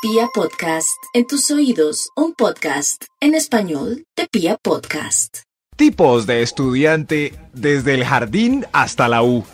Pia Podcast, en tus oídos, un podcast en español de Pia Podcast. Tipos de estudiante desde el jardín hasta la U.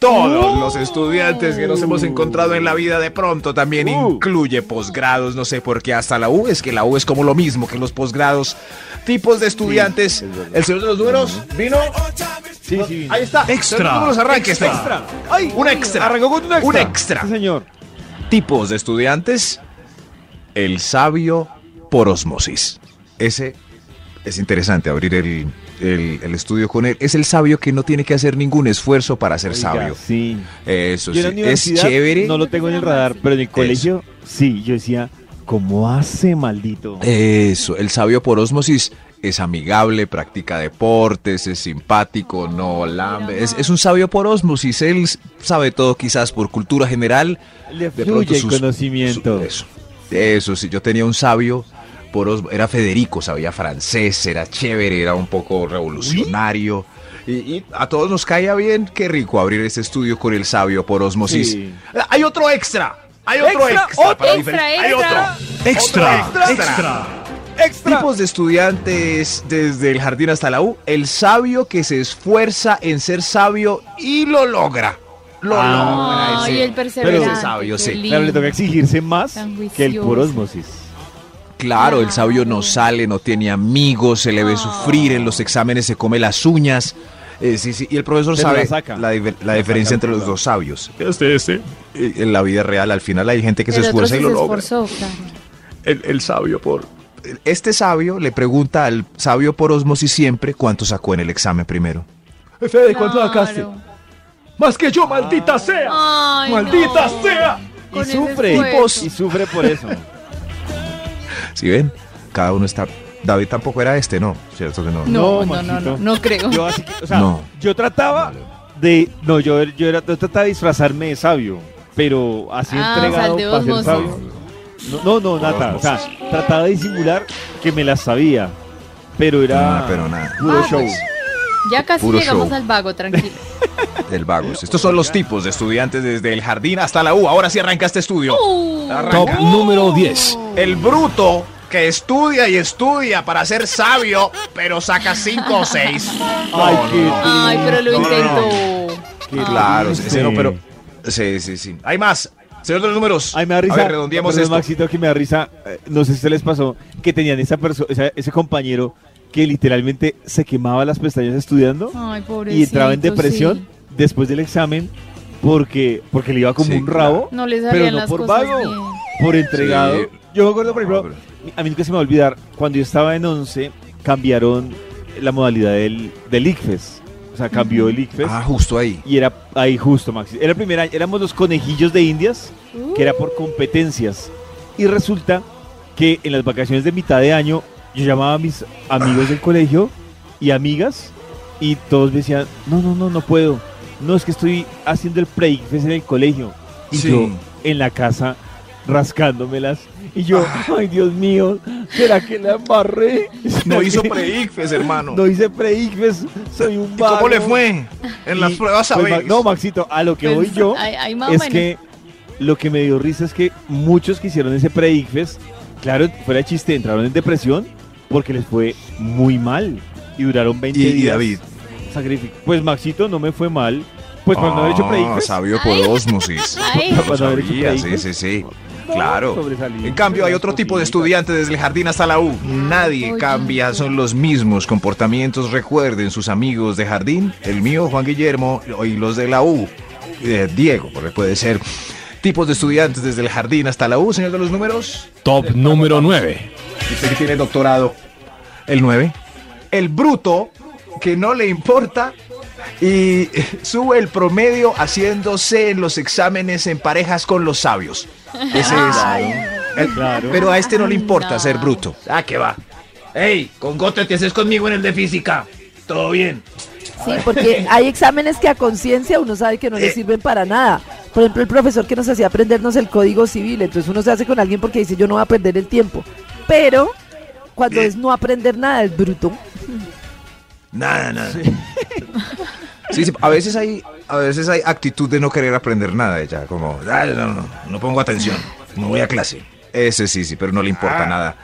Todos los estudiantes que nos hemos encontrado en la vida de pronto también incluye posgrados, no sé por qué hasta la U, es que la U es como lo mismo que los posgrados. Tipos de estudiantes. el señor de los números vino. Sí, sí. Ahí está. Extra. Números arranque Extra. extra. Ay, un extra. Arrancó con un extra. Un extra. Sí, señor. Tipos de estudiantes. El sabio por osmosis. Ese es interesante abrir el, el- el estudio con él. Es el sabio que no tiene que hacer ningún esfuerzo para ser Oiga, sabio. Sí. Eso Yo en la sí. Es chévere. no lo tengo en el radar, pero en el colegio sí. Yo decía, ¿cómo hace, maldito? Eso, el sabio por osmosis es amigable, practica deportes, es simpático, no lambe. Es, es un sabio por osmosis. Él sabe todo quizás por cultura general. Le de fluye el sus- conocimiento. su- eso, eso sí, yo tenía un sabio por era Federico, sabía francés, era chévere, era un poco revolucionario. Y, y a todos nos caía bien, qué rico abrir este estudio con el sabio por osmosis. Sí. Hay otro extra, hay otro Extra, extra, otro extra, hay otro. Extra, Otro extra. ¡Extra! Tipos de estudiantes desde el jardín hasta la U. El sabio que se esfuerza en ser sabio y lo logra. Lo Ah, logra. Ay, ese- el perseverante. ese sabio, qué sí. lindo. Claro, le toca exigirse más Tan que el juicioso. por osmosis. Claro, el sabio no sale, no tiene amigos, se le ve sufrir en los exámenes, se come las uñas. Eh, sí, sí, y el profesor Pero sabe la saca. la, diver- la La diferencia entre los dos sabios. Este, este. Eh, En la vida real, al final hay gente que se El otro esfuerza sí y lo se logra. esforzó, claro. El, el sabio por... Este sabio le pregunta al sabio por osmosis siempre cuánto sacó en el examen primero. Fede, Claro. Más que yo, maldita sea. Ay, ¡Maldita no. sea! Con Y ese sufre. Y sufre por eso. Si ven, cada uno está... David tampoco era este, ¿no? ¿Cierto que no? No, No, no, no, no, no creo. Yo así que, o sea, No. yo trataba de, no, yo, yo, era, yo trataba de disfrazarme de sabio, pero así Ah, entregado o sea, para ser sabio. No, no, no, nada, o sea, trataba de disimular que me las sabía, pero era Nada, pero nada. puro Ah, show. pues. Ya casi Puro llegamos show. al vago, tranquilo. Del vagos. Estos son los tipos de estudiantes desde el jardín hasta la U. Ahora sí arranca este estudio. Uh, Arranca. Top número 10. El bruto que estudia y estudia para ser sabio, pero saca 5 o 6. Ay, qué Ay, pero lo No, no, no. intentó. Qué Claro, ese no, pero. Sí, sí, sí. Hay más. Señor de los números. Ay, me da A risa. ver, redondeemos perdón, esto. Maxito, que me da risa. eh, No sé si se les pasó que tenían esa persona, ese compañero que literalmente se quemaba las pestañas estudiando. Ay, y entraba en sí. depresión después del examen porque, porque le iba como Sí, un rabo, No le pero no las por cosas vago, bien. por entregado. Sí. Yo me acuerdo, por ejemplo, a mí nunca se me va a olvidar, cuando yo estaba en 11, cambiaron la modalidad del, del ICFES. O sea, cambió el ICFES. Ah, justo ahí. Y era ahí justo, Maxi. Era el primer año, éramos los conejillos de Indias, que era por competencias. Y resulta que en las vacaciones de mitad de año, yo llamaba a mis amigos del colegio y amigas, y todos me decían, no, no, no, no puedo. No, es que estoy haciendo el pre en el colegio. Y Sí. yo en la casa rascándomelas. Y yo, ay Dios mío, ¿será que la embarré? No ¿Será hizo que- pre-ICFES, hermano. No hice pre soy un ¿Y cómo le vago?". fue? En las pruebas a pues, No, Maxito, a lo que voy Pues, yo ay, ay, más o es menos. que lo que me dio risa es que muchos que hicieron ese pre claro, fuera de chiste, entraron en depresión porque les fue muy mal y duraron 20 Y- y días. David. sacrific- Pues Maxito no me fue mal. Pues cuando haber hecho Ah, sabio por osmosis. Ay. Lo Cuando haber hecho sabía, sí, sí, sí. Claro. sobresalí. En cambio, hay otro tipo de estudiantes desde el jardín hasta la U. Nadie cambia, son los mismos comportamientos. Recuerden sus amigos de jardín, el mío, Juan Guillermo, y los de la U. Eh, Diego, porque puede ser. Tipos de estudiantes desde el jardín hasta la U, señor de los números. Top número 9. Usted que tiene doctorado. El 9. El bruto, que no le importa y sube el promedio haciéndose en los exámenes en parejas con los sabios. Ese es. El- Claro. Pero a este no le importa No. ser bruto. Ah, que va. Ey, con Gote te haces conmigo en el de física. Todo bien. Sí, porque hay exámenes que a conciencia uno sabe que no le Eh. sirven para nada. Por ejemplo, el profesor que nos hacía aprendernos el código civil, entonces uno se hace con alguien porque dice yo no voy a perder el tiempo. Pero cuando Eh. es no aprender nada es bruto. Nada, nada. Sí, sí, a veces hay, a veces hay actitud de no querer aprender nada, ya como, "Ay, no, no, no pongo atención, no voy a clase. Ese sí, sí, pero no le importa nada.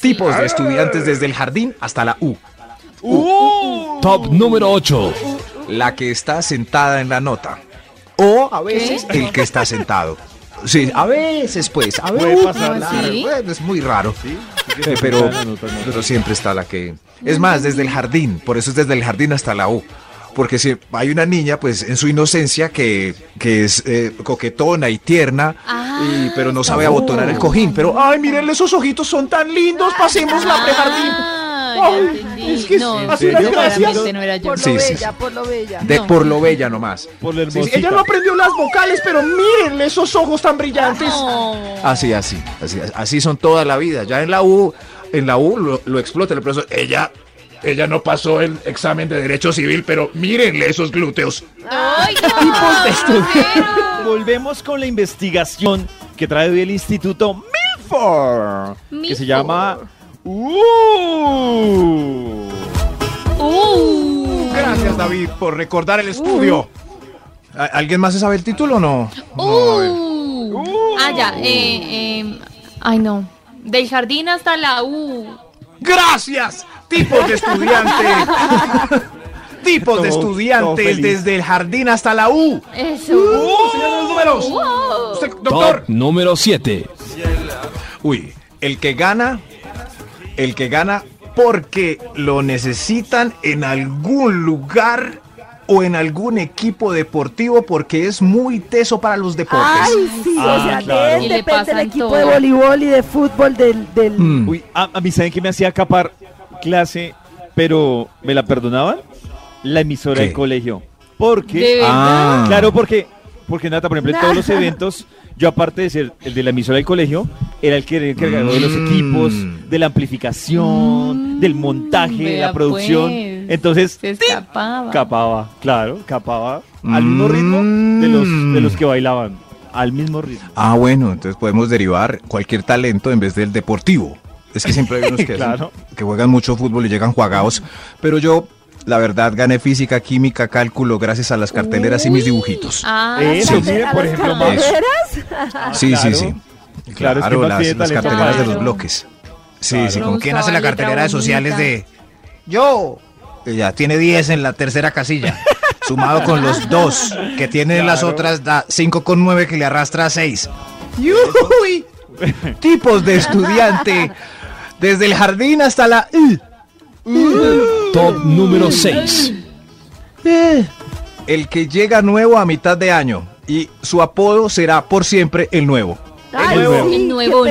Tipos de estudiantes desde el jardín hasta la U. Top número 8. La que está sentada en la nota. O a veces el que está sentado. Sí, a veces pues, a Puede veces. pasar. ¿Ah, sí? Bueno, es muy raro. Sí, Eh, pero, pero siempre está la que... Es más, desde el jardín, por eso es desde el jardín hasta la U. Porque si hay una niña, pues en su inocencia, que, que es eh, coquetona y tierna, y- pero no sabe abotonar el cojín. Pero, ay, mírenle, esos ojitos son tan lindos, pasemos la prejardín. Ya Ay, entendí. es que no, hace gracias. claramente no era yo. Por lo Sí, sí, bella, por lo bella. De No. por lo bella nomás. Por la Sí, sí, hermosita. ella no aprendió las vocales, pero mírenle esos ojos tan brillantes. No. Así, así, así, así son toda la vida. Ya en la U, en la U lo, lo explota el profesor. Ella, ella no pasó el examen de derecho civil, pero mírenle esos glúteos. Ay, no, grosero. Volvemos con la investigación que trae hoy el Instituto Milford, que se llama Uh. Uh. Gracias, David, por recordar el estudio. ¿A- ¿Alguien más se sabe el título o no? No, a ver. Uh. Ah, ya. Eh, eh, ay, no. Del jardín hasta la U. Gracias, tipos de estudiantes. tipos de Todo- estudiantes desde el jardín hasta la U. Eso. Uh, señor los números. Usted, doctor. Top número 7. Uy, el que gana, el que gana porque lo necesitan en algún lugar o en algún equipo deportivo porque es muy teso para los deportes. Ay, sí, Ah, o sea, claro. él Y le depende del equipo todo. de voleibol y de fútbol del... del... Mm. Uy, a, a mí saben que me hacía capar clase, pero ¿me la perdonaban? La emisora ¿Qué? del colegio. Porque ¿De? Ah. Claro, porque, porque Nata, por ejemplo, en todos los eventos, yo aparte de ser el de la emisora del colegio, era el que era encargado de los Mm. equipos, de la amplificación, Mm, del montaje, de la producción. pues. Entonces, Se escapaba. capaba, claro, capaba al mismo ritmo de los, de los que bailaban. Al mismo ritmo. Ah, bueno, entonces podemos derivar cualquier talento en vez del deportivo. Es que siempre hay unos que, Claro. que juegan mucho fútbol y llegan jugados. Pero yo, la verdad, gané física, química, cálculo gracias a las carteleras y mis dibujitos. Ah, Eso, sí. miren, ¿A por las ejemplo, Max. carreras? sí, sí, claro. sí. Claro, es que las, las carteleras de los bloques. Sí, Claro. sí, ¿con quién hace la cartelera de sociales de yo? Ya tiene 10 en la tercera casilla. Sumado con los dos que tienen las otras, da 5 con 9 que le arrastra a 6. ¡Yuy! Tipos de estudiante. Desde el jardín hasta la... Top número 6. El que llega nuevo a mitad de año. Y su apodo será por siempre el nuevo. Ay, nuevo. sí, El nuevo.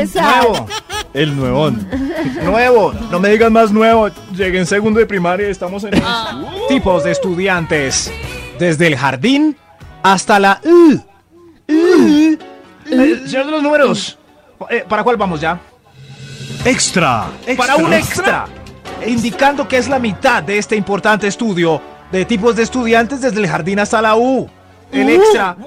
El nuevón. Nuevo, no me digan más nuevo. Llegué en segundo de primaria y estamos en Ah. tipos de estudiantes. Desde el jardín hasta la. Eh, señor de los números, eh, ¿para cuál vamos ya? Extra. Para un extra, indicando que es la mitad de este importante estudio de tipos de estudiantes desde el jardín hasta la U. El extra,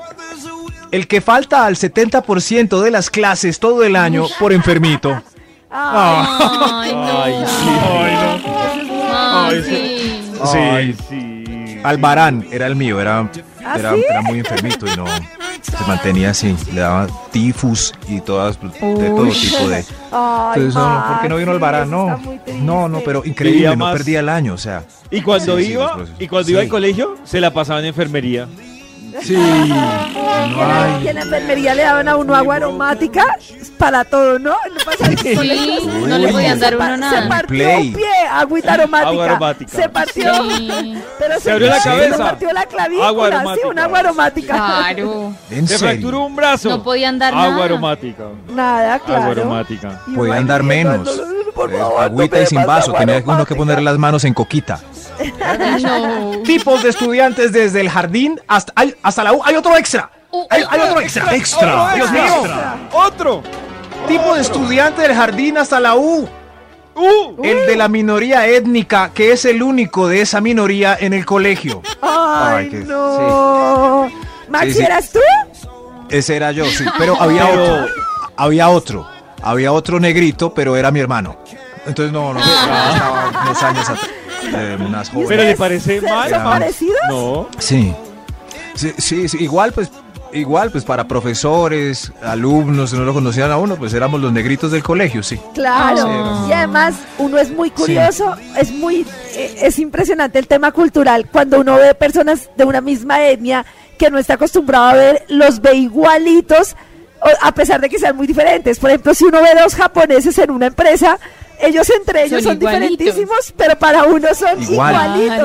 el que falta al 70% de las clases todo el año por enfermito. Ay, no. Ay, sí. Ay, sí. Sí. Ay, sí. Albarán era el mío, era, ¿Ah, era, sí? era muy enfermito y no se mantenía así, le daba tifus y todas de todo tipo de. Ay, Entonces, no, no, ¿por qué no vino está No, no, no, pero increíble, no perdía el año, o sea. Y cuando Sí, iba, y cuando iba al colegio, se la pasaba en enfermería. Sí, Y en- y en la enfermería le daban a uno agua aromática para todo, ¿no? No pasa Sí, no le podían dar Se uno Se nada. partió Play. un pie, agüita aromática. Agua aromática. Se partió. Sí. Pero Se abrió la Se cabeza. partió la clavícula. Agua sí, aromática. un agua aromática. Claro. en Se fracturó un brazo. No podían dar Agua nada. aromática. Nada, claro. Agua aromática. Podían dar menos. por Eh, favor, agüita no y sin vaso, tenía uno que poner las manos en coquita. No. Tipos de estudiantes desde el jardín hasta, hay- hasta la U. Hay otro extra. Uh, Hay, uh, hay otro uh, extra. Extra. Dios mío. ¡Otro! Tipo de estudiante del jardín hasta la U. ¡Uh! El de la minoría étnica, que es el único de esa minoría en el colegio. Ay, Ay, no. Maxi, Sí, sí. ¿eras tú? Ese era yo, sí. Pero había Pero- otro. Había otro. Había otro negrito, pero era mi hermano. Entonces no, no. Estaba unos años atrás. Eh, unas jóvenes. ¿Pero le parece ¿Se- mal? ¿Son parecidos? No. Sí. Sí, sí, sí, igual pues igual, pues para profesores, alumnos, que no lo conocían a uno, pues éramos los negritos del colegio, sí. Claro, y además uno es muy curioso, es muy, eh, es impresionante el tema cultural cuando uno ve personas de una misma etnia que no está acostumbrado a ver, los ve igualitos, a pesar de que sean muy diferentes. Por ejemplo, si uno ve dos japoneses en una empresa, ellos entre ellos Son diferentísimos, pero para uno son Igual. igualitos.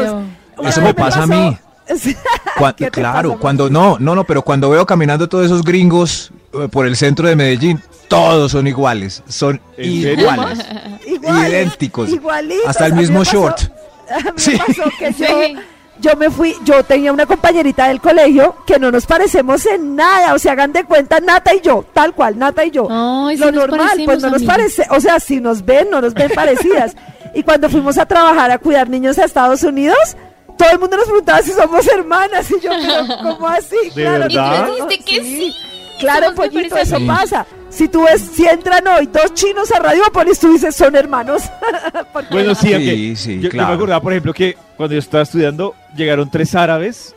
Claro. Eso me pasa a mí. Sí. Cuan- ¿Qué te claro, pasa? cuando no, no, no, pero cuando veo caminando todos esos gringos eh, por el centro de Medellín, todos son iguales, son iguales, Iguales, idénticos, igualitos. hasta el mismo pasó- short. A mí me Sí. pasó que yo, Sí. Yo me fui, yo tenía una compañerita del colegio que no nos parecemos en nada, o sea, hagan de cuenta Nata y yo, tal cual, Nata y yo. Ay, Lo nos normal, pues no nos parece, o sea, si nos ven, no nos ven parecidas. Y cuando fuimos a trabajar a cuidar niños a Estados Unidos, todo el mundo nos preguntaba si somos hermanas y yo, pero ¿cómo así? ¿De claro, ¿Y tú dijiste que sí? Claro, pollito, eso pasa. Si tú ves, si entran hoy dos chinos a Radiopolis, tú dices, son hermanos. Bueno, sí, Sí, aunque sí, yo, yo claro. me acordaba, por ejemplo, que cuando yo estaba estudiando llegaron tres árabes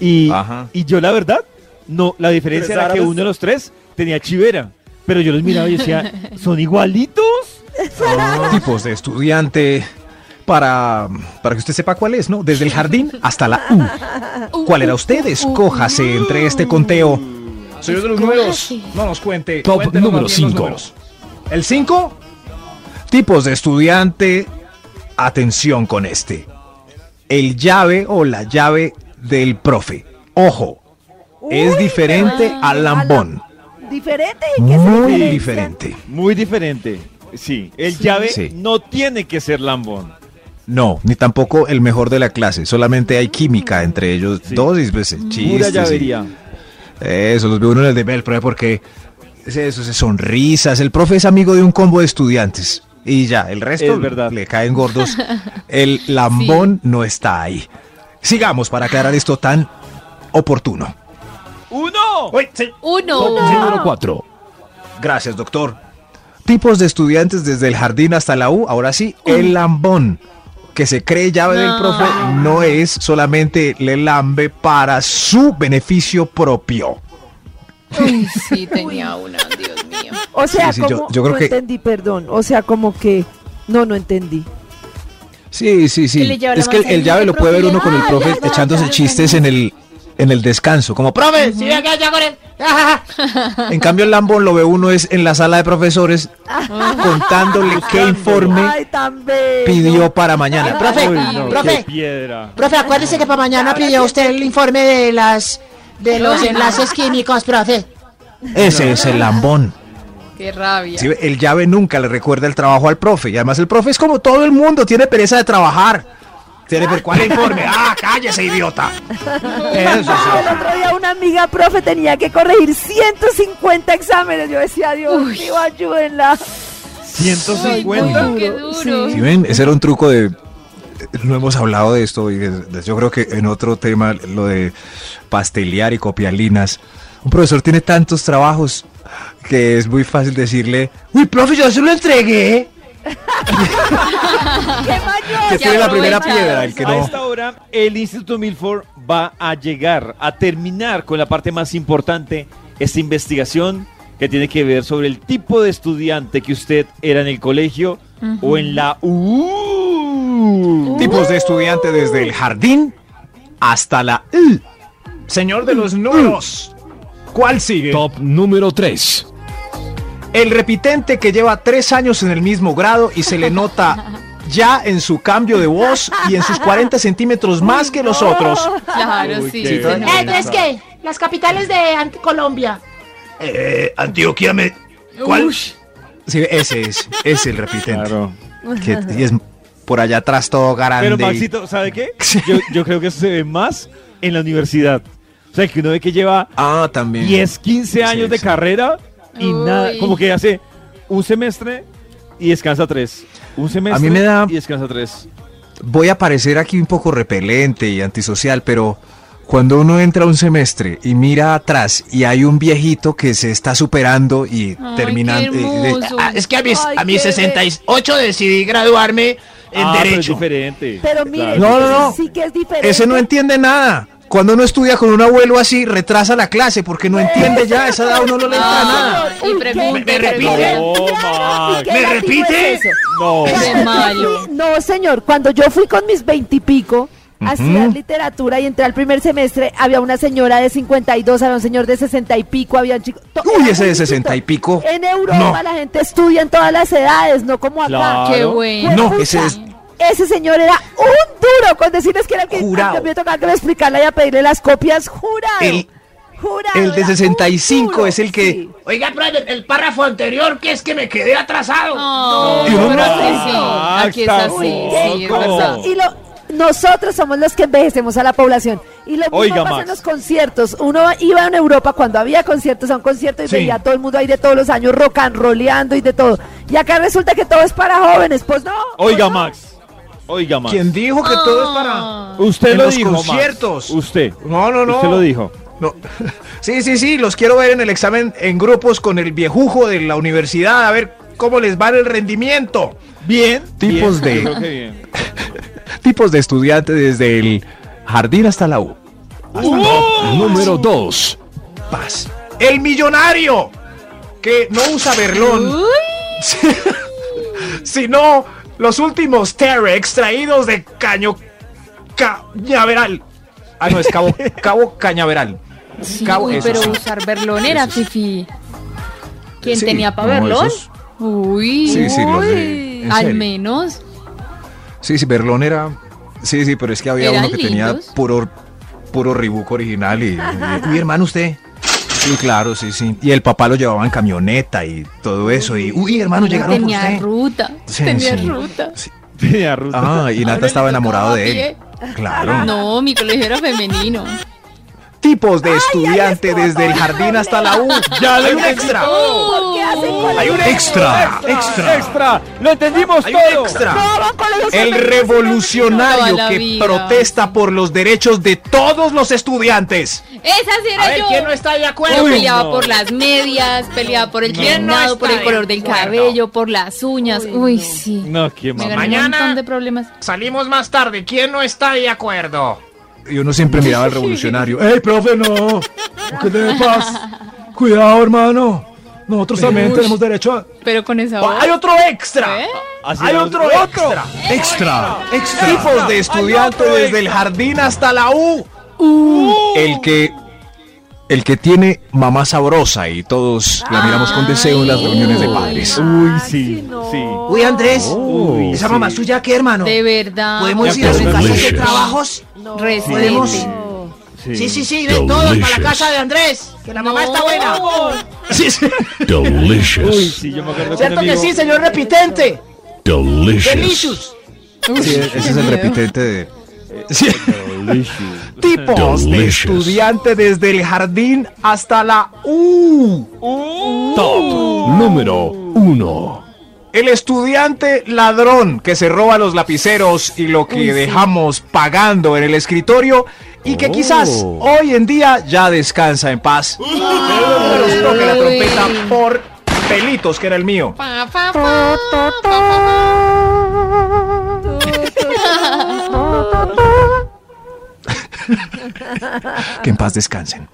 y, Ajá. y yo la verdad, no, la diferencia ¿Tres era que uno de los tres tenía chivera, pero yo los miraba y decía, ¿son igualitos? tipos de estudiante para, para que usted sepa cuál es, ¿no? Desde el jardín hasta la U. ¿Cuál era usted? Escójase entre este conteo. Señor de los números, no nos cuente. Top número más bien los cinco. números. ¿El 5? Tipos de estudiante, atención con este. El llave o la llave del profe. Ojo, es diferente al lambón. ¿Diferente? ¿Y qué Muy diferencia? diferente. Muy diferente. Sí, el llave Sí. no tiene que ser lambón. No, ni tampoco el mejor de la clase. Solamente hay química entre ellos Sí. dos y pues, Pura chistes. y- llavería. Eso, los ve uno en el de Bell, profe, porque es eso, es sonrisas. El profe es amigo de un combo de estudiantes. Y ya, el resto Es verdad. le caen gordos. El lambón no está ahí. Sigamos para aclarar esto tan oportuno. ¡Uno! Uy, sí. Uno. Número 4. Gracias, doctor. Tipos de estudiantes desde el jardín hasta la U. Ahora sí, el lambón. Que se cree llave del profe no es solamente le lambe para su beneficio propio. Uy, sí, tenía una, Dios mío. O sea, Sí, sí, yo- como, yo creo no que- entendí, perdón. O sea, como que, no, no entendí. Sí, sí, sí. Es que el, llave lo puede ver uno con el Ah, profe ya, ya, echándose ya, chistes ya. en el en el descanso, como profe. Si venga ya con él. En cambio el lambón lo ve uno es en la sala de profesores contándole qué informe Ay, tan bello. pidió para mañana. Profe, Uy, no, profe. piedra. Profe, acuérdese que para mañana pidió usted el informe de las de los enlaces químicos, profe. Ese es el lambón. Qué rabia. Sí, el llave nunca le recuerda el trabajo al profe. Y además el profe es como todo el mundo, tiene pereza de trabajar. Tiene per- ¿Cuál informe? Ah, cállese, idiota. Eso sí. El otro día una amiga profe tenía que corregir 150 exámenes. Yo decía, Dios mío, ayúdenla. Uy, 150. no, qué duro. Si ven, ese era un truco de... No hemos hablado de esto y yo creo que en otro tema, lo de pastelear y copialinas. Un profesor tiene tantos trabajos que es muy fácil decirle, uy, profe, yo se lo entregué. ¡Qué mayor! Que tiene la primera piedra, el que A no. esta hora, el Instituto Milford va a llegar a terminar con la parte más importante, esta investigación que tiene que ver sobre el tipo de estudiante que usted era en el colegio o en la U. Tipos de estudiante desde el jardín hasta la... I. Señor de los números. ¿Cuál sigue? Top número 3. El repitente que lleva tres años en el mismo grado y se le nota ya en su cambio de voz y en sus 40 centímetros más que los otros. Claro, Uy, sí. qué nota. Eh, entonces, ¿qué? Las capitales de Ant- Colombia. Eh, Antioquia me. ¿Cuál? Ush. Sí, ese es, es el repitente. Claro. Que, y es por allá atrás todo grande. Pero Maxito, ¿sabe qué? Yo, yo creo que eso se ve más en la universidad. O sea, que uno ve que lleva Ah, también. 10, 15 años Sí, de sí. carrera y Uy. nada, como que hace un semestre y descansa tres. Un semestre A mí me da- y descansa tres. Voy a parecer aquí un poco repelente y antisocial, pero cuando uno entra un semestre y mira atrás y hay un viejito que se está superando y terminando... y- hermoso. Ah, es que a mis, Ay, a mis qué 68 decidí graduarme en Ah, pero es Derecho. diferente. Pero mire, No, no, no. sí que es diferente. ese no entiende nada. Cuando uno estudia con un abuelo así, retrasa la clase porque no entiende ya, a esa edad uno no le entra nada. Y ¿Me repite? pregunte. No, Max. ¿Qué ¿Me repite? es? No. Qué malo. No, señor. Cuando yo fui con mis veintipico a estudiar literatura y entré al primer semestre, había una señora de 52, había un señor de 60 y pico, había un chico. Uy, ese de 60 y pico. En Europa No. la gente estudia en todas las edades, no como acá. Claro. Qué bueno. No, ese es- ese señor era un duro con decirles que era el que Jurado. me tocaba que me explicarla y a pedirle las copias jurado. El- jurado, el de era un 65 duro, es el que- sí. Oiga, profe, el párrafo anterior, que es que me quedé atrasado. No, pero no. aquí sí, Ah, aquí es está así, sí, es No. verdad. Y lo, nosotros somos los que envejecemos a la población. Y lo mismo Oiga, pasa Max. en los conciertos. Uno iba en Europa cuando había conciertos a un concierto y Sí. veía a todo el mundo ahí de todos los años rock and roleando y de todo. Y acá resulta que todo es para jóvenes. Pues no. Oiga, pues no. Max. Oiga, Max. ¿Quién dijo que todo es para...? Ah. Usted En lo los dijo, Max. conciertos. Usted. No, no, no. Usted lo dijo. No. Sí, sí, sí, los quiero ver en el examen en grupos con el viejujo de la universidad, a ver cómo les va el rendimiento. Bien. Tipos bien, de- creo que bien. Tipos de estudiantes desde el jardín hasta la U. Número 2. Paz. El millonario, que no usa berlón, Uy, sino los últimos Terre extraídos de Caño Cañaveral. Ah, no, es Cabo, Cabo Cañaveral. sí, Cabo- uy, eso pero sí. usar Berlón era fifi. ¿Quién Sí, tenía para no, Berlón? esos- Uy, Sí, sí, los de- al serio. menos. Sí, sí, Berlón era. Sí, sí, pero es que había ¿Eran uno que tenía puro, puro Reebok original y, y- Uy, hermano, usted. Sí, claro, sí, sí. Y el papá lo llevaba en camioneta y todo eso. Y, uy, hermano, llegaron por Tenía usted. ruta, Sí, tenía sí. ruta. Sí. Tenía ruta. Ah, y Nata Ahora estaba enamorado de él. Claro. No, mi colegio era femenino. Tipos de estudiante desde el jardín hasta la U. Ya hay un extra. ¿Por qué hacen con Hay un extra. extra, extra. Lo entendimos todo. extra. El revolucionario que protesta por los derechos de todos los estudiantes. Esa sí era yo. ¿quién no está de acuerdo? Peleaba por las medias, peleaba por el ¿Quién no peinado, por el color del cabello, por las uñas. Uy, sí. No, qué Mañana- de problemas. Salimos más tarde, ¿quién no está de acuerdo? Y uno siempre miraba al revolucionario. ¡Ey, profe, no! ¿Qué te pasa? Cuidado, hermano. Nosotros también tenemos derecho a... Pero con esa voz. ¡Hay otro extra! ¿Eh? Así ¡Hay otro extra! Extra. Extra. Tipos de estudiante desde el extra. jardín hasta la U. El que... El que tiene mamá sabrosa y todos la miramos con deseo en las reuniones de padres. Uy, sí, no. sí. Uy, Andrés, Uy, ¿esa sí. mamá suya qué, hermano? De verdad. ¿Podemos ir a su casa Delicious. trabajos? Respeten. Podemos. Sí, Sí, sí, sí, ven todos para la casa de Andrés, que la mamá está buena. Sí, sí. Uy, Delicious. sí, yo me acuerdo ¿Cierto que sí, señor repitente? Delicious. Delicious. Sí, ese es el repitente de... Sí. Delicious. Tipos de estudiante desde el jardín hasta la U. Top. Número 1. El estudiante ladrón que se roba los lapiceros y lo que dejamos pagando en el escritorio y que Oh. quizás hoy en día ya descansa en paz. Toque la trompeta por pelitos que era el mío. Pa, pa, pa, pa, pa, Que en paz descansen.